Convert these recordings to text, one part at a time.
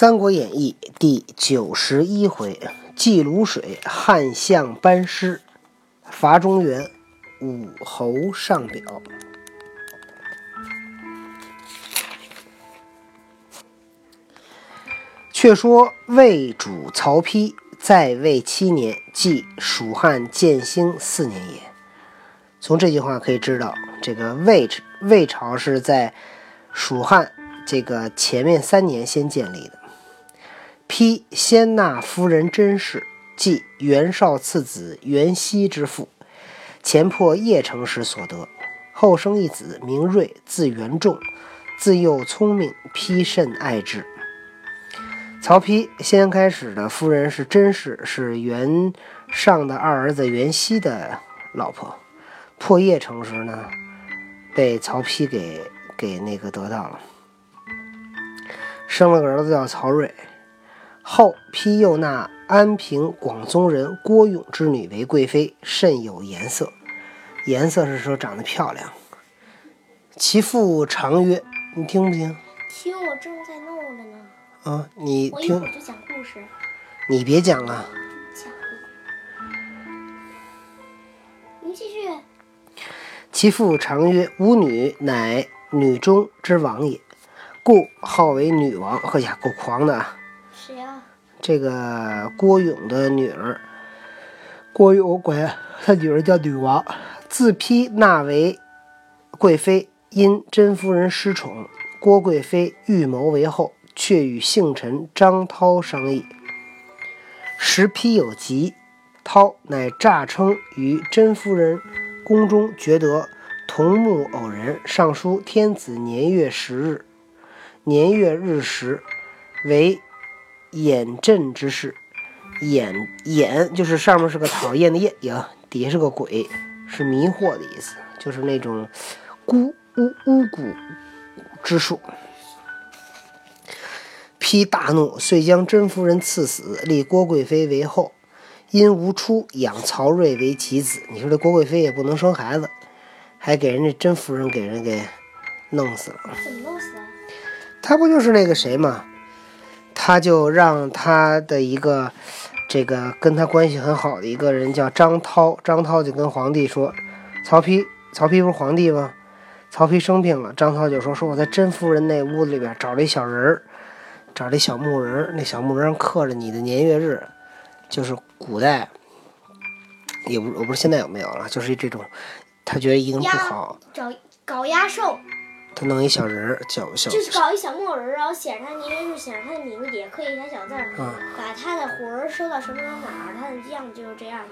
三国演义》第九十一回：祭卤水，汉相班师，伐中原，武侯上表。却说魏主曹丕在位七年，即蜀汉建兴四年也。从这句话可以知道，这个魏魏朝是在蜀汉这个前面三年先建立的。丕先纳夫人甄氏，即袁绍次子袁熙之父，前破邺城时所得。后生一子名睿，字元仲，自幼聪明，丕甚爱之。曹丕先开始的夫人是甄氏，是袁尚的二儿子袁熙的老婆。破邺城时呢，被曹丕给给那个得到了，生了个儿子叫曹睿。后批又纳安平广宗人郭勇之女为贵妃，甚有颜色。颜色是说长得漂亮。其父常曰：“你听不听？听，我正在弄着呢。啊，你听儿，就讲故事。你别讲了。讲。您继续。其父常曰：“吾女乃女中之王也，故号为女王。”呵呀，够狂的啊！这个郭勇的女儿，郭勇管他女儿叫女王，自批纳为贵妃，因甄夫人失宠，郭贵妃预谋为后，却与幸臣张涛商议。时批有疾，涛乃诈称于甄夫人宫中觉得同目偶人，上书天子年月时日，年月日时为眼阵之事。眼眼就是上面是个讨厌的厌呀，底下是个鬼，是迷惑的意思，就是那种孤巫巫蛊之术。丕大怒，遂将甄夫人赐死，立郭贵妃为后。因无出，养曹睿为其子。你说这郭贵妃也不能生孩子，还给人家甄夫人给人给弄死了。怎么弄死的？他不就是那个谁吗？他就让他的一个这个跟他关系很好的一个人叫张涛，张涛就跟皇帝说，曹丕，曹丕不是皇帝吗？曹丕生病了，张涛就说，说我在甄夫人那屋子里边找了一小人儿，找了一小木人，那小木人上刻着你的年月日，就是古代，也不我不知道现在有没有了，就是这种，他觉得一定不好，找搞压寿，他弄一小人儿，小小就是搞一小木偶人，然后写上他年月日，写上他的名字，底下刻一小小字儿，嗯把他的魂儿收到什么哪儿，他的样子就是这样的。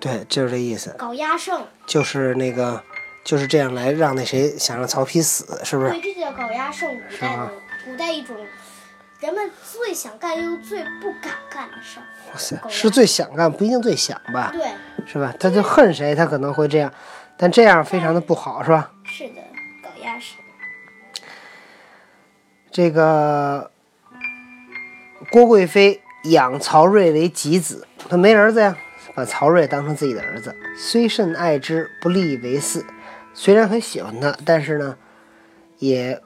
对，就是这意思。搞压胜，就是那个就是这样来让那谁想让曹丕死，是不是？对，这就叫搞压胜。古代古代一种人们最想干又最不敢干的事儿。哇塞，狗是最想干，不一定最想吧，对，是吧？他就恨谁，他可能会这样，但这样非常的不好，是吧？这个郭贵妃养曹睿为己子，他没儿子呀，把曹睿当成自己的儿子，虽甚爱之，不立为嗣。虽然很喜欢他，但是呢，也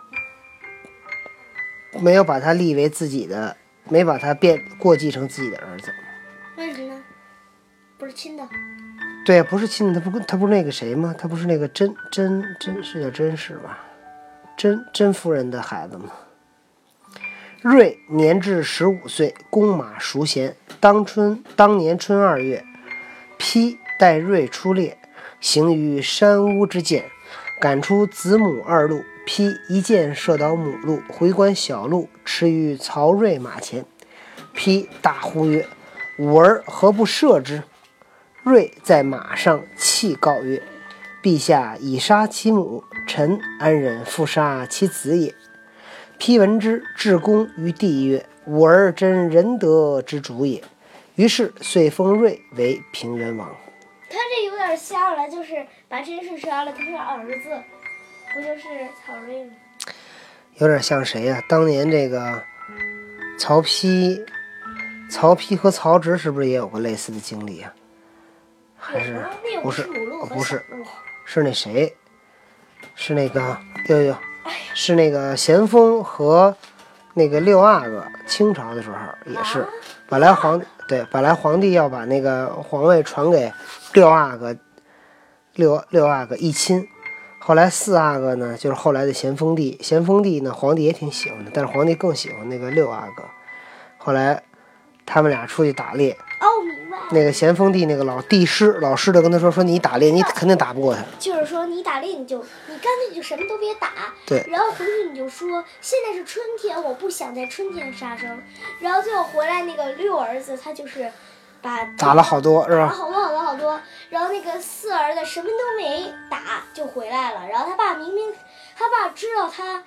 没有把他立为自己的，没把他变过继成自己的儿子。为什么呢？不是亲的。对，不是亲的，他不他不是那个谁吗？他不是那个甄甄甄是叫甄氏吧？甄甄夫人的孩子吗？睿年至十五岁，弓马熟娴。当春当年春二月，丕带睿出猎，行于山屋之涧，赶出子母二鹿。丕一箭射倒母鹿，回观小鹿，驰于曹睿马前。丕大呼曰：“吾儿何不射之？”睿在马上泣告曰：“陛下已杀其母，臣安忍复杀其子也？”丕闻之，至公于帝曰：“吾儿真仁德之主也。”于是遂封睿为平原王。他这有点像了，就是把甄氏杀了，他是儿子，不就是曹睿吗？有点像谁呀、当年这个曹丕，曹丕和曹植是不是也有过类似的经历啊？还是不是不是是那谁？是那个有有有，是那个咸丰和那个六阿哥，清朝的时候也是，本来皇对本来皇帝要把那个皇位传给六阿哥，六六阿哥一亲。后来四阿哥呢，就是后来的咸丰帝。咸丰帝呢，皇帝也挺喜欢的，但是皇帝更喜欢那个六阿哥。后来他们俩出去打猎。那个咸丰帝那个老帝师，老师就跟他说：“说你打猎，你肯定打不过他。就是说你打猎你就你干脆就什么都别打，对然后回去你就说现在是春天，我不想在春天杀生。然后最后回来那个六儿子他就是把打了好多，是打了吧？好多好多好多，然后那个四儿子什么都没打就回来了，然后他爸明明他爸知道他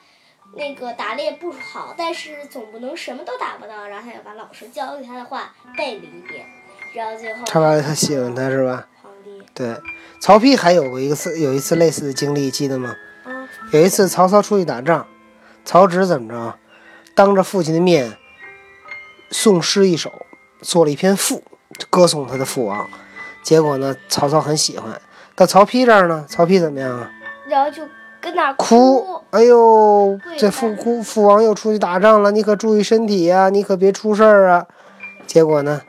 那个打猎不好，但是总不能什么都打不到，然后他就把老师教给他的话背了一遍，他爸他喜欢他是吧？对，曹丕还有过一次有一次类似的经历，记得吗？啊有一次曹操出去打仗，曹植怎么着，当着父亲的面送诗一首，做了一篇赋，歌颂他的父王。结果呢，曹操很喜欢。到曹丕这儿呢，曹丕怎么样啊？然后就跟那儿哭，哎呦，这父父父王又出去打仗了，你可注意身体呀、你可别出事儿啊。结果呢，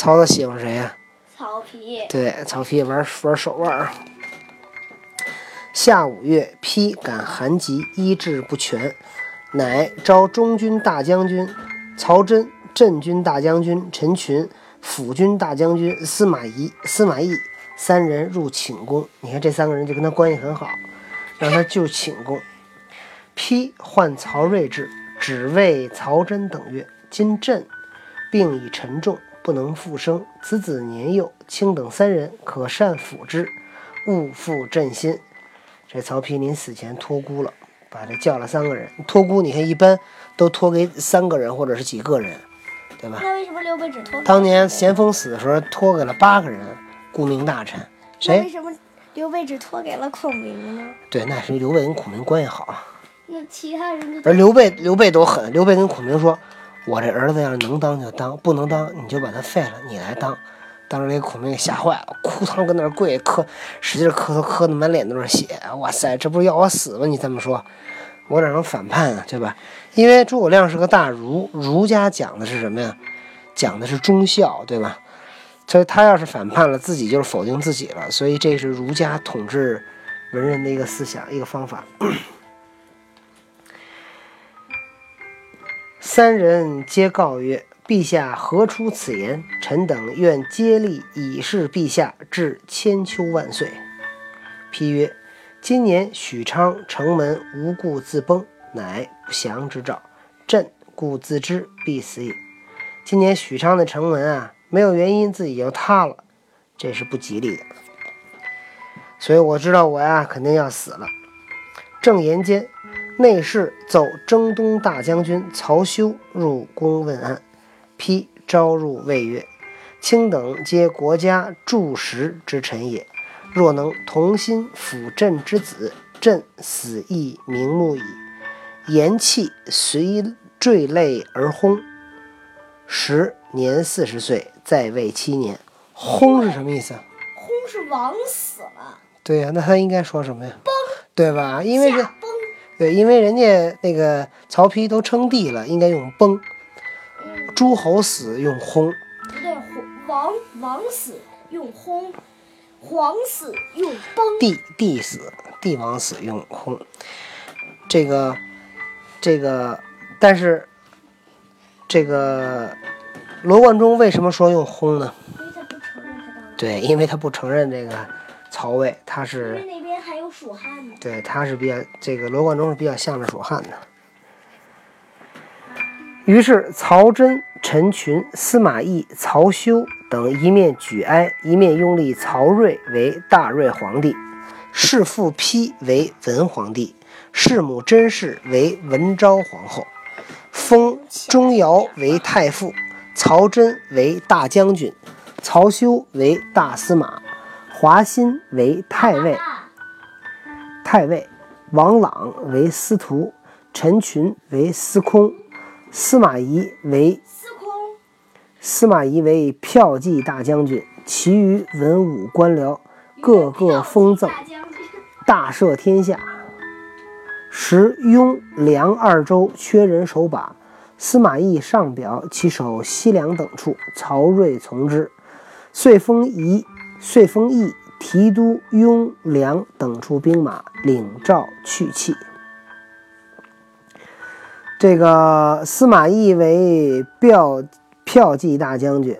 曹操喜欢谁呀、曹丕对，曹丕玩玩手腕儿。夏五月，丕感寒疾，医治不全，乃召中军大将军曹真、镇军大将军陈群、辅军大将军司马懿、司马懿三人入寝宫。你看这三个人就跟他关系很好，让他就寝宫。丕唤曹睿至，只谓曹真等曰：“今朕病已沉重，不能复生。此子年幼，卿等三人可善辅之，勿复朕心。”这曹丕临死前托孤了，把这叫了三个人。托孤你看一般都托给三个人或者是几个人，对吧？那为什么刘备只托？当年咸丰死的时候托给了八个人，顾命大臣。谁？那为什么刘备只托给了孔明呢？对，那是因为刘备跟孔明关系好。那其他人就而刘备，刘备多狠！刘备跟孔明说：“我这儿子要是能当就当，不能当你就把他废了，你来当。”当时给孔明给吓坏了，哭堂跟那儿跪，磕，使劲磕头，磕的满脸都是血。哇塞，这不是要我死吗？你这么说，我哪能反叛啊？对吧？因为诸葛亮是个大儒，儒家讲的是什么呀？讲的是忠孝，对吧？所以他要是反叛了，自己就是否定自己了。所以这是儒家统治文人的一个思想，一个方法。三人皆告曰：“陛下何出此言？臣等愿竭力以示陛下，至千秋万岁。”批曰：“今年许昌城门无故自崩，乃不祥之兆。朕故自知必死也。今年许昌的城门啊，没有原因自己就塌了，这是不吉利的。所以我知道我呀肯定要死了。”正言间，内侍奏征东大将军曹休入宫问安，批召入谓曰：“卿等皆国家柱石之臣也，若能同心辅朕之子，朕死亦瞑目矣。”言讫，随坠泪而轰。时年四十岁，在位七年。轰是什么意思啊？薨是王死了，对呀、那他应该说什么呀？崩对吧？因为这。对，因为人家那个曹丕都称帝了，应该用崩；嗯，诸侯死用薨。不对，王王死用薨，皇死用崩。帝帝死，帝王死用薨。这个，这个，但是，这个罗贯中为什么说用薨呢？因为他不承认他当了，对，因为他不承认这个曹魏，他因是为那边还有蜀汉呢。对，他是比较这个罗贯中是比较向着蜀汉的。于是曹真、陈群、司马懿、曹休等一面举哀，一面拥立曹睿为大睿皇帝，弑父丕为文皇帝，弑母甄氏为文昭皇后，封钟繇为太傅，曹真为大将军，曹休为大司马，华歆为太尉。啊太尉，王朗为司徒，陈群为司空，司马懿为司空司马懿为骠骑大将军，其余文武官僚各个封赠，大赦天下。时雍、梁二州缺人守把，司马懿上表，其守西凉等处，曹睿从之。遂封仪，遂封义提督雍良等处兵马，领诏去弃。这个司马懿为骠骠骑大将军。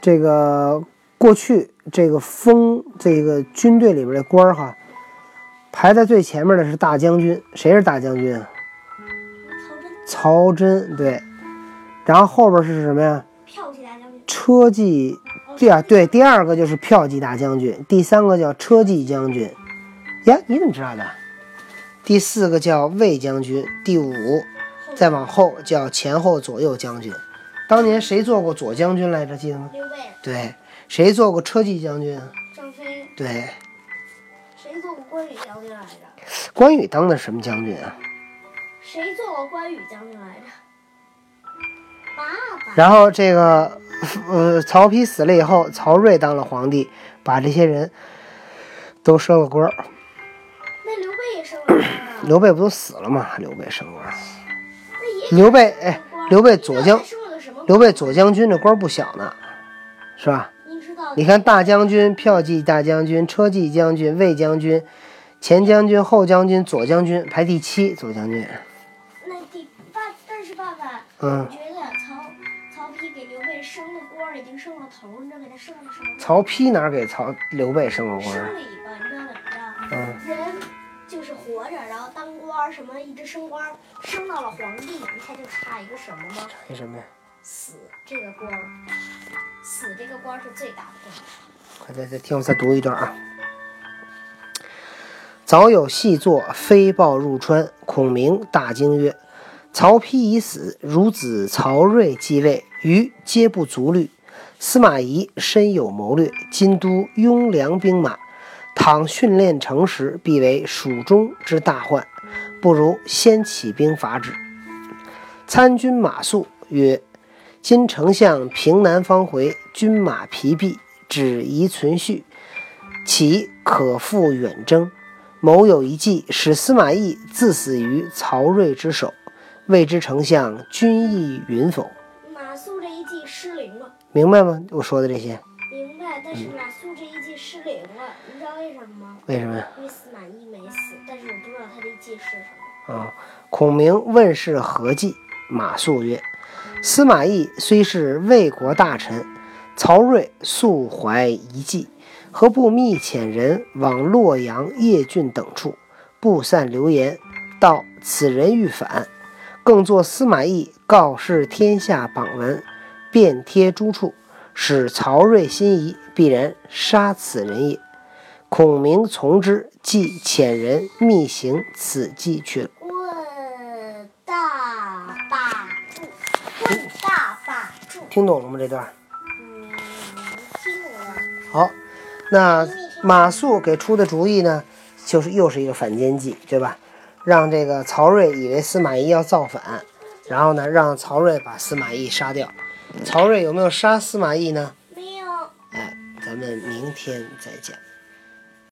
这个过去这个封这个军队里边的官儿哈，排在最前面的是大将军。谁是大将军啊？曹真曹真对。然后后边是什么呀？骠骑大将军，车骑。对啊，对，第二个就是骠骑大将军，第三个叫车骑将军。呀，你怎么知道的？第四个叫卫将军，第五再往后叫前后左右将军。当年谁做过左将军来着？记得吗？刘备、对，谁做过车骑将军啊？张飞，对，谁做过关羽将军来着？关羽当的什么将军啊？谁做过关羽将军来着？爸爸。然后这个，呃，曹丕死了以后，曹睿当了皇帝，把这些人都升了官儿。那刘备也升了？刘备不都死了吗？刘备升官。刘备，哎，刘备左将刘备左将军这官儿不小呢，是吧？你知道？你看大将军、骠骑大将军、车骑将军、卫将军、前将军、后将军、左将军，排第七。左将军，那第爸，但是爸爸，嗯我觉得曹曹丕给刘备升的官儿已经升了头儿，你知道给他升了什么吗？曹丕哪儿给曹刘备升了官升儿？了一个，你知道怎么着？嗯，人就是活着，然后当官儿什么一直升官儿，升到了皇帝，你猜就差一个什么吗？差一什么呀？死这个官儿，死这个官儿是最大的官儿。快再再听我再读一段啊。早有细作飞报入川，孔明大惊曰：“曹丕已死，孺子曹睿继位，余皆不足虑。司马懿深有谋略，今都雍凉兵马，倘训练成时，必为蜀中之大患。不如先起兵伐之。”参军马谡曰：“今丞相平南方回，军马疲弊，只宜存续，岂可复远征？谋有一计，使司马懿自死于曹睿之手。未知丞相君意允否？马谡这一计失灵了，明白吗？我说的这些，明白？但是马谡这一计失灵了，你知道为什么吗？为什么呀？因为司马懿没死，但是我不知道他这计是什么。啊、孔明问是何计？马谡曰：“司马懿虽是魏国大臣，曹睿素怀一计，何不密遣人往洛阳、邺郡等处，布散流言，道此人欲反，更作司马懿告示天下榜文，遍贴诸处，使曹睿心疑，必然杀此人也。”孔明从之，即遣人密行此计去了。听懂了吗？这段嗯，听懂了。好，那马谡给出的主意呢，就是又是一个反间计，对吧？让这个曹睿以为司马懿要造反，然后呢，让曹睿把司马懿杀掉。曹睿有没有杀司马懿呢？没有。哎，咱们明天再讲。